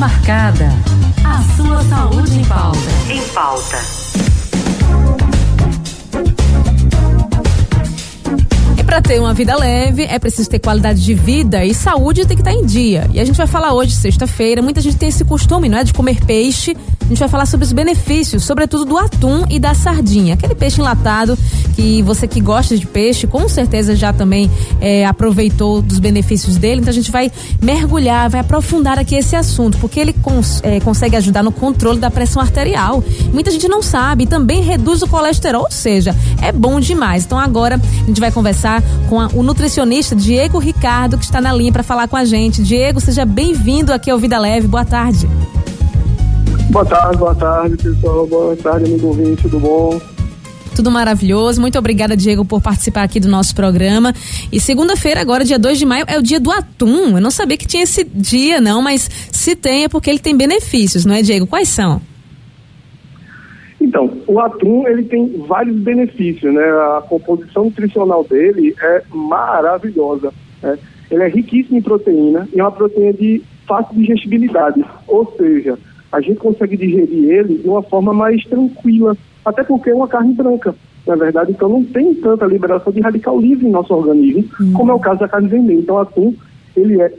marcada. A sua saúde em pauta. Em pauta. Para ter uma vida leve, é preciso ter qualidade de vida e saúde tem que estar tá em dia. E a gente vai falar hoje, sexta-feira, muita gente tem esse costume, não é, de comer peixe. A gente vai falar sobre os benefícios, sobretudo do atum e da sardinha, aquele peixe enlatado que você que gosta de peixe, com certeza já também é, aproveitou dos benefícios dele. Então a gente vai mergulhar, vai aprofundar aqui esse assunto, porque ele cons é, consegue ajudar no controle da pressão arterial. Muita gente não sabe, também reduz o colesterol, ou seja, é bom demais. Então agora a gente vai conversar com a, o nutricionista Diego Ricardo, que está na linha para falar com a gente. Diego, seja bem-vindo aqui ao Vida Leve. Boa tarde. Boa tarde, boa tarde, pessoal. Boa tarde, amigo ouvinte, tudo bom? Tudo maravilhoso. Muito obrigada, Diego, por participar aqui do nosso programa. E segunda-feira, agora, dia 2 de maio, é o dia do atum. Eu não sabia que tinha esse dia, não, mas se tem é porque ele tem benefícios, não é, Diego? Quais são? Então, o atum ele tem vários benefícios, né? A composição nutricional dele é maravilhosa. Né? Ele é riquíssimo em proteína e é uma proteína de fácil digestibilidade, ou seja, a gente consegue digerir ele de uma forma mais tranquila, até porque é uma carne branca, na verdade, então não tem tanta liberação de radical livre em nosso organismo, uhum. como é o caso da carne vermelha. Então, atum, ele é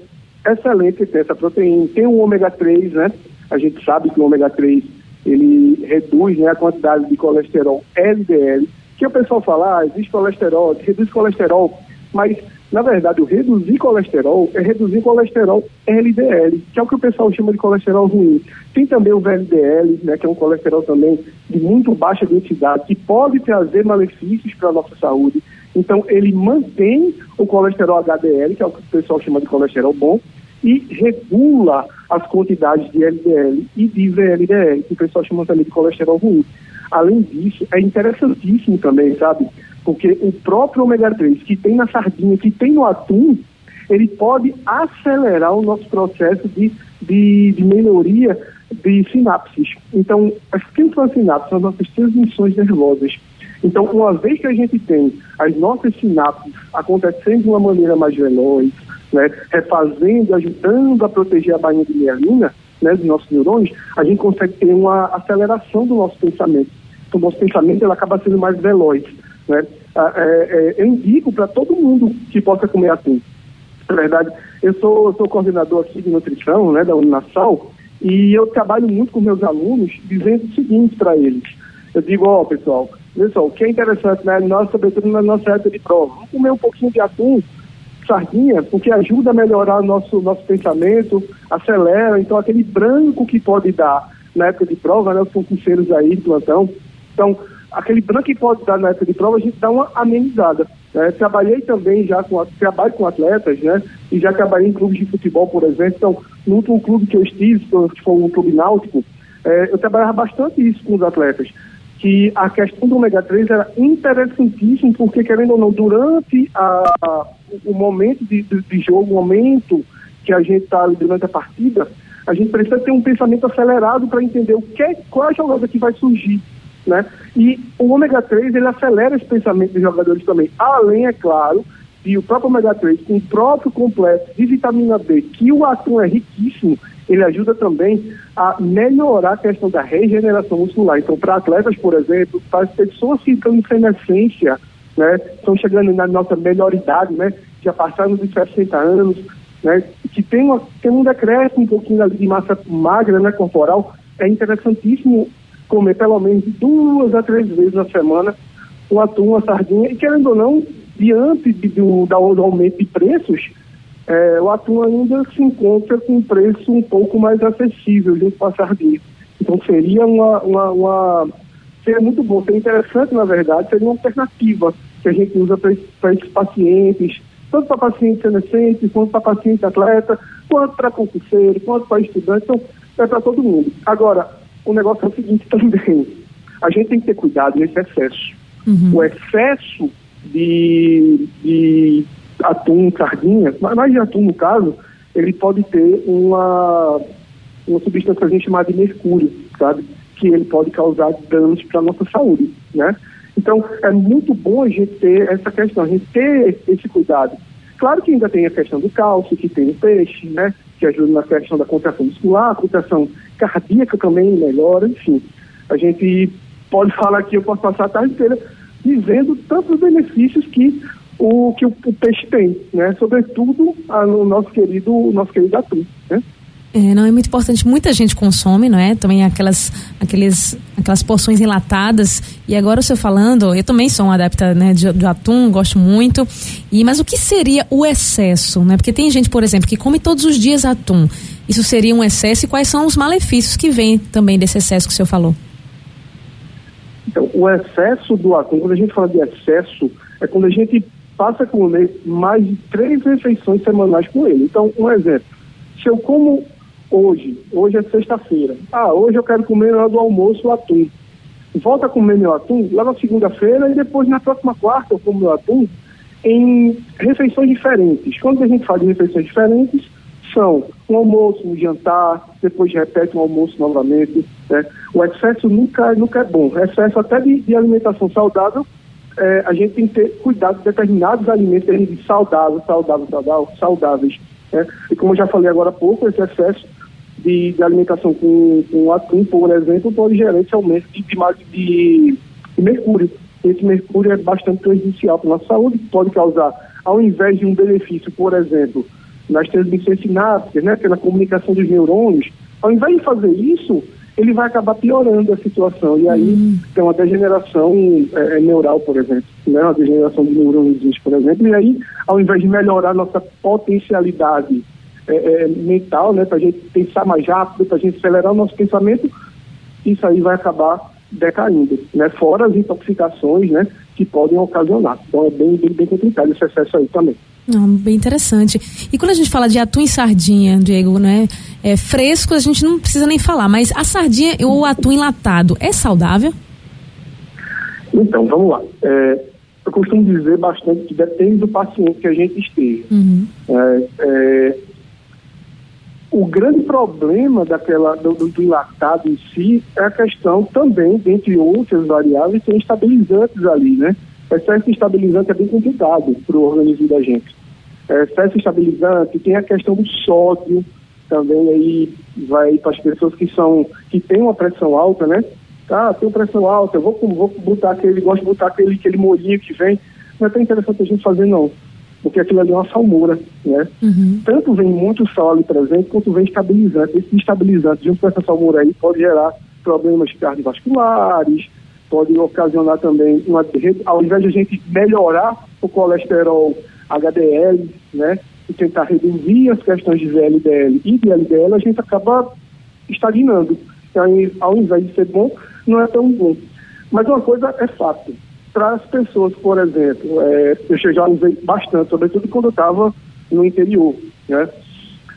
excelente, tem essa proteína, tem o ômega 3, né? A gente sabe que o ômega 3 ele reduz né, a quantidade de colesterol LDL, que o pessoal fala, ah, existe colesterol, reduz colesterol, mas na verdade o reduzir colesterol é reduzir colesterol LDL, que é o que o pessoal chama de colesterol ruim. Tem também o VLDL, né, que é um colesterol também de muito baixa densidade, que pode trazer malefícios para a nossa saúde. Então ele mantém o colesterol HDL, que é o que o pessoal chama de colesterol bom, e regula as quantidades de LDL e de VLDL, que o pessoal chama também de colesterol ruim. Além disso, é interessantíssimo também, sabe? Porque o próprio ômega 3 que tem na sardinha, que tem no atum, ele pode acelerar o nosso processo de, de, de melhoria de sinapses. Então, as que são as sinapses? São as nossas transmissões nervosas. Então, uma vez que a gente tem as nossas sinapses acontecendo de uma maneira mais veloz, né, refazendo, ajudando a proteger a bainha de mielina, né, dos nossos neurônios, a gente consegue ter uma aceleração do nosso pensamento. Então, o nosso pensamento ele acaba sendo mais veloz. Né? Ah, é, é, eu indico para todo mundo que possa comer atum. Na verdade, eu sou, sou coordenador aqui de nutrição né, da Uninasal e eu trabalho muito com meus alunos dizendo o seguinte para eles. Eu digo, ó, oh, pessoal, pessoal, o que é interessante, né, nós, sobretudo na nossa época de prova, vamos comer um pouquinho de atum sardinha, porque ajuda a melhorar nosso, nosso pensamento, acelera. Então, aquele branco que pode dar na época de prova, né, os concurseiros aí de plantão. Então, aquele branco que pode dar na época de prova, a gente dá uma amenizada. Né? Trabalhei também já com, trabalho com atletas, né? E já trabalhei em clubes de futebol, por exemplo. Então, no último clube que eu estive, que foi um clube náutico, é, eu trabalhava bastante isso com os atletas que a questão do ômega 3 era interessantíssima, porque, querendo ou não, durante a, a, o momento de, de, de, jogo, o momento que a gente está durante a partida, a gente precisa ter um pensamento acelerado para entender o que, qual é a jogada que vai surgir. Né? E o ômega 3 ele acelera esse pensamento dos jogadores também. Além, é claro, de o próprio ômega 3 com o próprio complexo de vitamina B, que o atum é riquíssimo, ele ajuda também a melhorar a questão da regeneração muscular. Então, para atletas, por exemplo, para as pessoas que estão em senescência, né, estão chegando na nossa melhor idade, né, já passaram dos 60 anos, né, que tem, uma, tem um decréscimo um pouquinho de massa magra, né, corporal, é interessantíssimo comer pelo menos duas a três vezes na semana um atum, uma sardinha, e querendo ou não, diante de, do, do aumento de preços, é, o atum ainda se encontra com um preço um pouco mais acessível junto com a sardinha. Então seria uma, uma, uma seria muito bom, seria interessante na verdade, seria uma alternativa que a gente usa para esses pacientes, tanto para paciente senescente, quanto para paciente atleta, quanto para concurseiro, quanto para estudante, então é para todo mundo. Agora, o negócio é o seguinte também, a gente tem que ter cuidado nesse excesso. Uhum. O excesso de, de atum, sardinha, mas de atum no caso, ele pode ter uma, uma substância que a gente chama de mercúrio, sabe? Que ele pode causar danos para a nossa saúde, né? Então, é muito bom a gente ter essa questão, a gente ter esse cuidado. Claro que ainda tem a questão do cálcio, que tem o peixe, né? Que ajuda na questão da contração muscular, a contração cardíaca também melhora, enfim. A gente pode falar aqui, eu posso passar a tarde inteira dizendo tantos benefícios que o que o, o peixe tem, né? Sobretudo a, no nosso querido, nosso querido atum, né? É, não é muito importante. Muita gente consome, não é? Também aquelas, aqueles, aquelas porções enlatadas. E agora o senhor falando, eu também sou um adepta né, de, de atum, gosto muito. E mas o que seria o excesso, né? Porque tem gente, por exemplo, que come todos os dias atum. Isso seria um excesso e quais são os malefícios que vêm também desse excesso que o senhor falou? Então, o excesso do atum, quando a gente fala de excesso, é quando a gente passa a comer mais de três refeições semanais com ele. Então, um exemplo, se eu como hoje, hoje é sexta-feira, ah, hoje eu quero comer na hora do almoço o atum. Volta a comer meu atum lá na segunda-feira e depois na próxima quarta eu como meu atum em refeições diferentes. Quando a gente de refeições diferentes, são um almoço, um jantar, depois repete um almoço novamente. Né? O excesso nunca, nunca é bom. O excesso até de, de alimentação saudável, é, a gente tem que ter cuidado de determinados alimentos saudáveis, saudáveis, saudáveis. Né? E como eu já falei agora há pouco, esse excesso de, de alimentação com, com atum, por exemplo, pode gerar esse aumento de, de, de mercúrio. Esse mercúrio é bastante prejudicial para a nossa saúde, pode causar, ao invés de um benefício, por exemplo, nas transmissões sinápticas, né, pela comunicação dos neurônios, ao invés de fazer isso, ele vai acabar piorando a situação. E aí hum. tem uma degeneração é, é neural, por exemplo, né, uma degeneração de neurônios, por exemplo, e aí, ao invés de melhorar nossa potencialidade é, é, mental, né, para a gente pensar mais rápido, para a gente acelerar o nosso pensamento, isso aí vai acabar decaindo, né, fora as intoxicações, né, que podem ocasionar. Então é bem, bem, bem complicado esse excesso aí também. Não, bem interessante. E quando a gente fala de atum e sardinha, Diego, né? É, fresco a gente não precisa nem falar, mas a sardinha ou o atum enlatado é saudável? Então, vamos lá. É, eu costumo dizer bastante que depende do paciente que a gente esteja. Uhum. É, grande problema daquela, do, do, enlatado em si é a questão também, dentre outras variáveis, tem estabilizantes ali, né? Excesso estabilizante é bem complicado para o organismo da gente. É, excesso estabilizante, tem a questão do sódio, também aí vai para as pessoas que são, que têm uma pressão alta, né? Ah, tenho pressão alta, vou, vou botar aquele, gosto de botar aquele, aquele molhinho que vem. Não é tão interessante a gente fazer, não porque aquilo ali é uma salmoura, né? Uhum. Tanto vem muito sal ali presente, quanto vem estabilizante. Esse estabilizante, junto com essa salmoura aí, pode gerar problemas cardiovasculares, pode ocasionar também, uma, ao invés de a gente melhorar o colesterol HDL, né? E tentar reduzir as questões de VLDL e de LDL, a gente acaba estagnando. Então, ao invés de ser bom, não é tão bom. Mas uma coisa é fato, para as pessoas, por exemplo, é, eu já usei bastante, sobretudo quando eu estava no interior, né?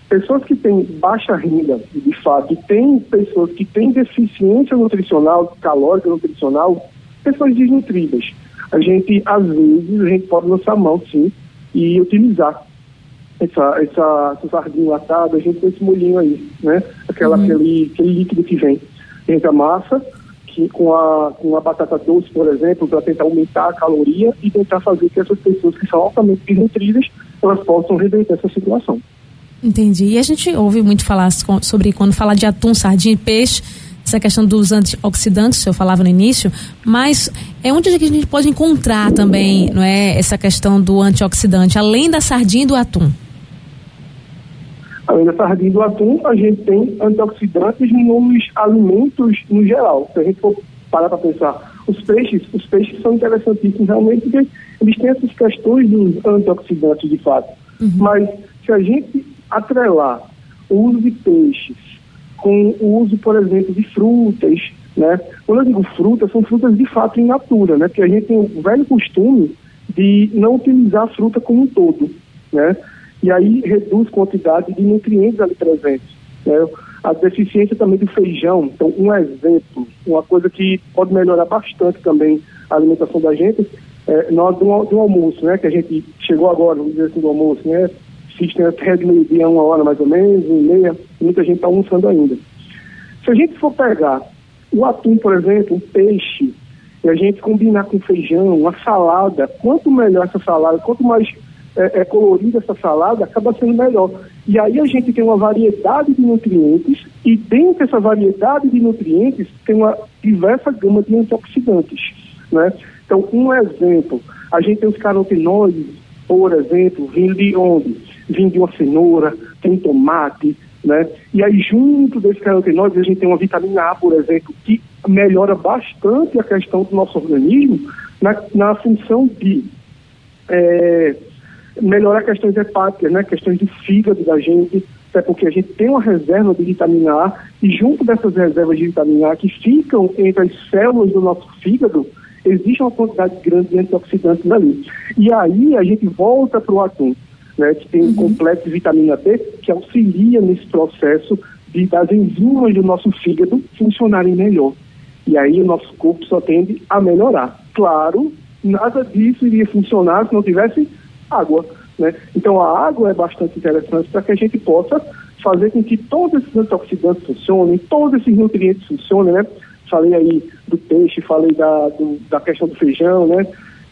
Pessoas que têm baixa renda, de fato, e tem pessoas que têm deficiência nutricional, calórica nutricional, pessoas desnutridas. A gente, às vezes, a gente pode lançar mão, sim, e utilizar essa, essa, essa sardinha latada, a gente tem esse molhinho aí, né? Aquela, uhum. aquele, aquele líquido que vem. Entra massa, com, a, com a batata doce, por exemplo, para tentar aumentar a caloria e tentar fazer que essas pessoas que são altamente desnutridas, elas possam reverter essa situação. Entendi. E a gente ouve muito falar sobre quando fala de atum, sardinha e peixe, essa questão dos antioxidantes, senhor falava no início, mas é onde a gente pode encontrar também, não é, essa questão do antioxidante, além da sardinha e do atum? Além da sardinha e do atum, a gente tem antioxidantes nos alimentos no geral. Se a gente for parar para pensar, os peixes, os peixes são interessantíssimos realmente porque eles têm essas questões dos antioxidantes de fato. Uhum. Mas se a gente atrelar o uso de peixes com o uso, por exemplo, de frutas, né? Quando eu digo frutas, são frutas de fato in natura, né? Porque a gente tem o velho costume de não utilizar a fruta como um todo, né? E aí reduz quantidade de nutrientes ali presentes. Né? A deficiência também do feijão, então um exemplo, uma coisa que pode melhorar bastante também a alimentação da gente, é, nós do, do almoço, né, que a gente chegou agora, vamos dizer assim, do almoço, né, assistem até de meio-dia, uma hora mais ou menos, e meia, muita gente está almoçando ainda. Se a gente for pegar o atum, por exemplo, o peixe, e a gente combinar com feijão, uma salada, quanto melhor essa salada, quanto mais é, é, colorida essa salada, acaba sendo melhor. E aí a gente tem uma variedade de nutrientes e dentro dessa variedade de nutrientes tem uma diversa gama de antioxidantes, né? Então, um exemplo, a gente tem os carotenoides, por exemplo, vindo de onde? Vindo de uma cenoura, tem tomate, né? E aí, junto desses carotenoides, a gente tem uma vitamina A, por exemplo, que melhora bastante a questão do nosso organismo na, na função de é, melhorar questões hepáticas, né? questões do fígado da gente, até porque a gente tem uma reserva de vitamina A e junto dessas reservas de vitamina A que ficam entre as células do nosso fígado, existe uma quantidade grande de antioxidantes ali. E aí a gente volta para o atum, né, que tem um uhum. complexo de vitamina B que auxilia nesse processo de, das enzimas do nosso fígado funcionarem melhor. E aí o nosso corpo só tende a melhorar. Claro, nada disso iria funcionar se não tivesse água. Né? Então a água é bastante interessante para que a gente possa fazer com que todos esses antioxidantes funcionem, todos esses nutrientes funcionem, né? Falei aí do peixe, falei da, do, da questão do feijão, né?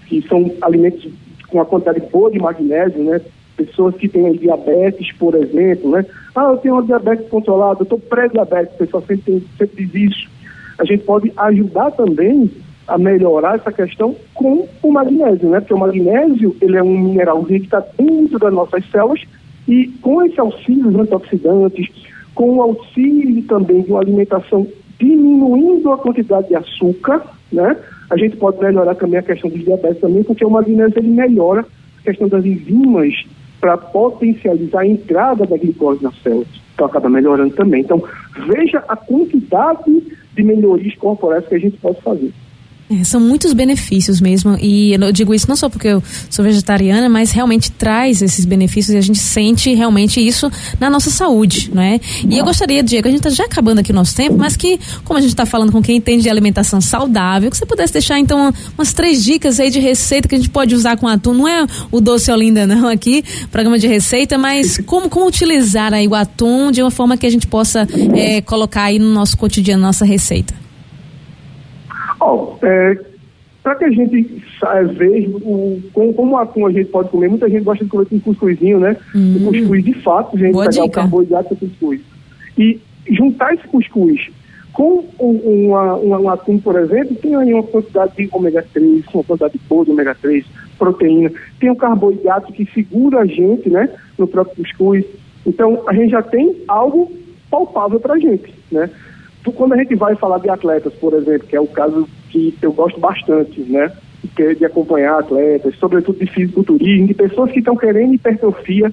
Que são alimentos com uma quantidade boa de magnésio, né? Pessoas que têm diabetes, por exemplo, né? Ah, eu tenho uma diabetes controlada, eu estou pré-diabético, o pessoal sempre, tem, sempre diz isso. A gente pode ajudar também a melhorar essa questão com o magnésio, né? Porque o magnésio, ele é um mineral que está dentro das nossas células e com esse auxílio dos antioxidantes, com o auxílio também de uma alimentação diminuindo a quantidade de açúcar, né? A gente pode melhorar também a questão dos diabetes também, porque o magnésio ele melhora a questão das enzimas para potencializar a entrada da glicose nas células. Então acaba melhorando também. Então veja a quantidade de melhorias corporais que a gente pode fazer. É, são muitos benefícios mesmo. E eu digo isso não só porque eu sou vegetariana, mas realmente traz esses benefícios e a gente sente realmente isso na nossa saúde, não é? E eu gostaria, Diego, a gente está já acabando aqui o nosso tempo, mas que, como a gente está falando com quem entende de alimentação saudável, que você pudesse deixar então umas três dicas aí de receita que a gente pode usar com atum. Não é o doce Olinda, não, aqui, programa de receita, mas como, como utilizar aí o atum de uma forma que a gente possa é, colocar aí no nosso cotidiano, nossa receita. Bom, é, para que a gente é, veja o, como, como atum a gente pode comer, muita gente gosta de comer com cuscuzinho, né? Hum. O cuscuz de fato, a gente Boa pegar dica. o carboidrato do cuscuz. E juntar esse cuscuz com um, uma, uma, um atum, por exemplo, tem aí uma quantidade de ômega 3, uma quantidade boa de ômega 3, proteína, tem o um carboidrato que segura a gente, né, no próprio cuscuz. Então, a gente já tem algo palpável para a gente, né? Quando a gente vai falar de atletas, por exemplo, que é o caso que eu gosto bastante, né? De acompanhar atletas, sobretudo de fisiculturismo, de pessoas que estão querendo hipertrofia,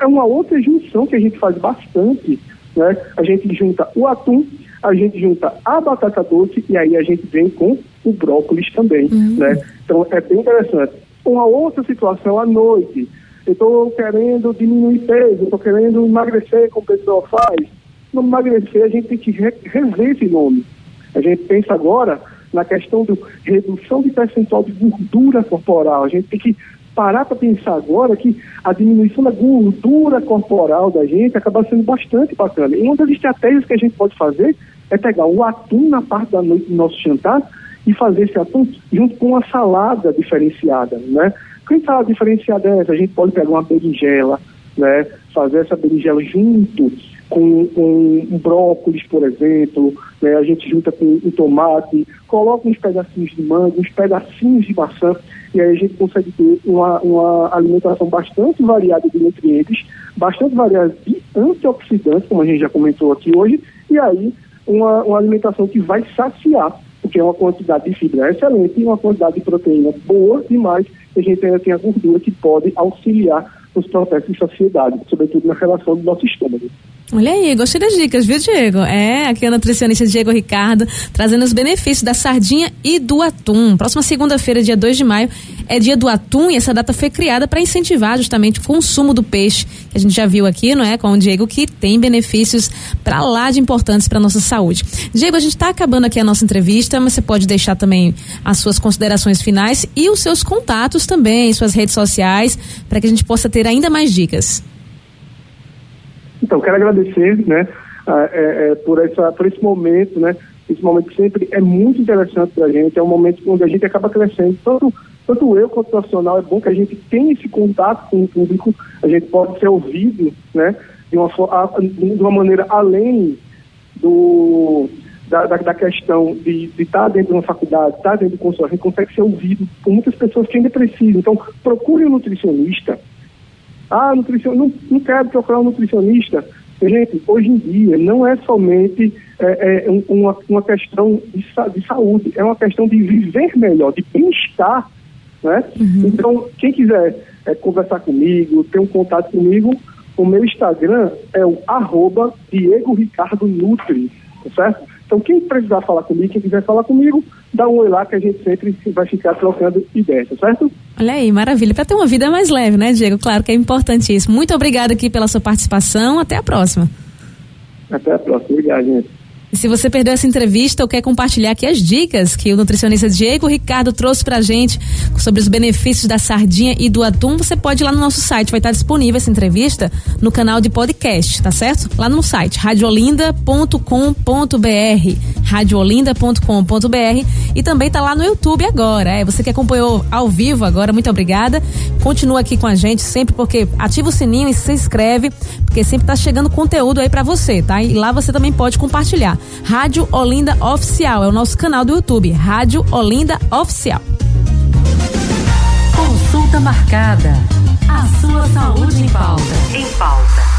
é uma outra junção que a gente faz bastante, né? A gente junta o atum, a gente junta a batata doce e aí a gente vem com o brócolis também, uhum. né? Então é bem interessante. Uma outra situação à noite, eu estou querendo diminuir peso, estou querendo emagrecer, como o pessoal faz, no emagrecer, a gente tem que rever esse nome. A gente pensa agora na questão de redução de percentual de gordura corporal. A gente tem que parar para pensar agora que a diminuição da gordura corporal da gente acaba sendo bastante bacana. E uma das estratégias que a gente pode fazer é pegar o atum na parte da noite do nosso jantar e fazer esse atum junto com uma salada diferenciada, né? Que salada diferenciada é essa? A gente pode pegar uma berinjela, né? Fazer essa berinjela junto com, um brócolis, por exemplo, né? a gente junta com um tomate, coloca uns pedacinhos de manga, uns pedacinhos de maçã, e aí a gente consegue ter uma, uma alimentação bastante variada de nutrientes, bastante variada de antioxidantes, como a gente já comentou aqui hoje, e aí uma, uma alimentação que vai saciar, porque é uma quantidade de fibra excelente e uma quantidade de proteína boa demais, e a gente ainda tem a gordura que pode auxiliar nos processos de saciedade, sobretudo na relação do nosso estômago. Olha aí, gostei das dicas, viu, Diego? É, aqui é o nutricionista Diego Ricardo, trazendo os benefícios da sardinha e do atum. Próxima segunda-feira, dia 2 de maio, é dia do atum e essa data foi criada para incentivar justamente o consumo do peixe, que a gente já viu aqui, não é? Com o Diego, que tem benefícios para lá de importantes para nossa saúde. Diego, a gente está acabando aqui a nossa entrevista, mas você pode deixar também as suas considerações finais e os seus contatos também, suas redes sociais, para que a gente possa ter ainda mais dicas. Então, quero agradecer, né, é, é, por, essa, por esse momento, né, esse momento que sempre é muito interessante para a gente, é um momento onde a gente acaba crescendo, tanto tanto eu quanto o profissional, é bom que a gente tenha esse contato com o público, a gente pode ser ouvido, né, de uma, de uma maneira além do, da, da, da questão de estar tá dentro de uma faculdade, estar tá dentro do consórcio, a gente consegue ser ouvido por muitas pessoas que ainda precisam. Então, procure um nutricionista. Ah, nutricionista, não, não quero procurar um nutricionista. Gente, hoje em dia não é somente é, é, uma, uma questão de, de, saúde, é uma questão de viver melhor, de bem-estar. Né? Uhum. Então, quem quiser é, conversar comigo, ter um contato comigo, o meu Instagram é o arroba Diego Ricardo Nutri, tá certo? Então, quem precisar falar comigo, quem quiser falar comigo, dá um oi lá que a gente sempre vai ficar trocando ideias, tá certo? Olha aí, maravilha. Para ter uma vida mais leve, né, Diego? Claro que é importantíssimo. Muito obrigada aqui pela sua participação. Até a próxima. Até a próxima. Obrigado, gente. E se você perdeu essa entrevista ou quer compartilhar aqui as dicas que o nutricionista Diego Ricardo trouxe pra gente sobre os benefícios da sardinha e do atum, você pode ir lá no nosso site, vai estar disponível essa entrevista no canal de podcast, tá certo? Lá no site radiolinda.com.br, radiolinda.com.br e também tá lá no YouTube agora. É, você que acompanhou ao vivo agora, muito obrigada. Continua aqui com a gente sempre porque ativa o sininho e se inscreve, porque sempre tá chegando conteúdo aí para você, tá? E lá você também pode compartilhar. Rádio Olinda Oficial, é o nosso canal do YouTube, Rádio Olinda Oficial. Consulta marcada. A sua saúde em pauta. Em pauta.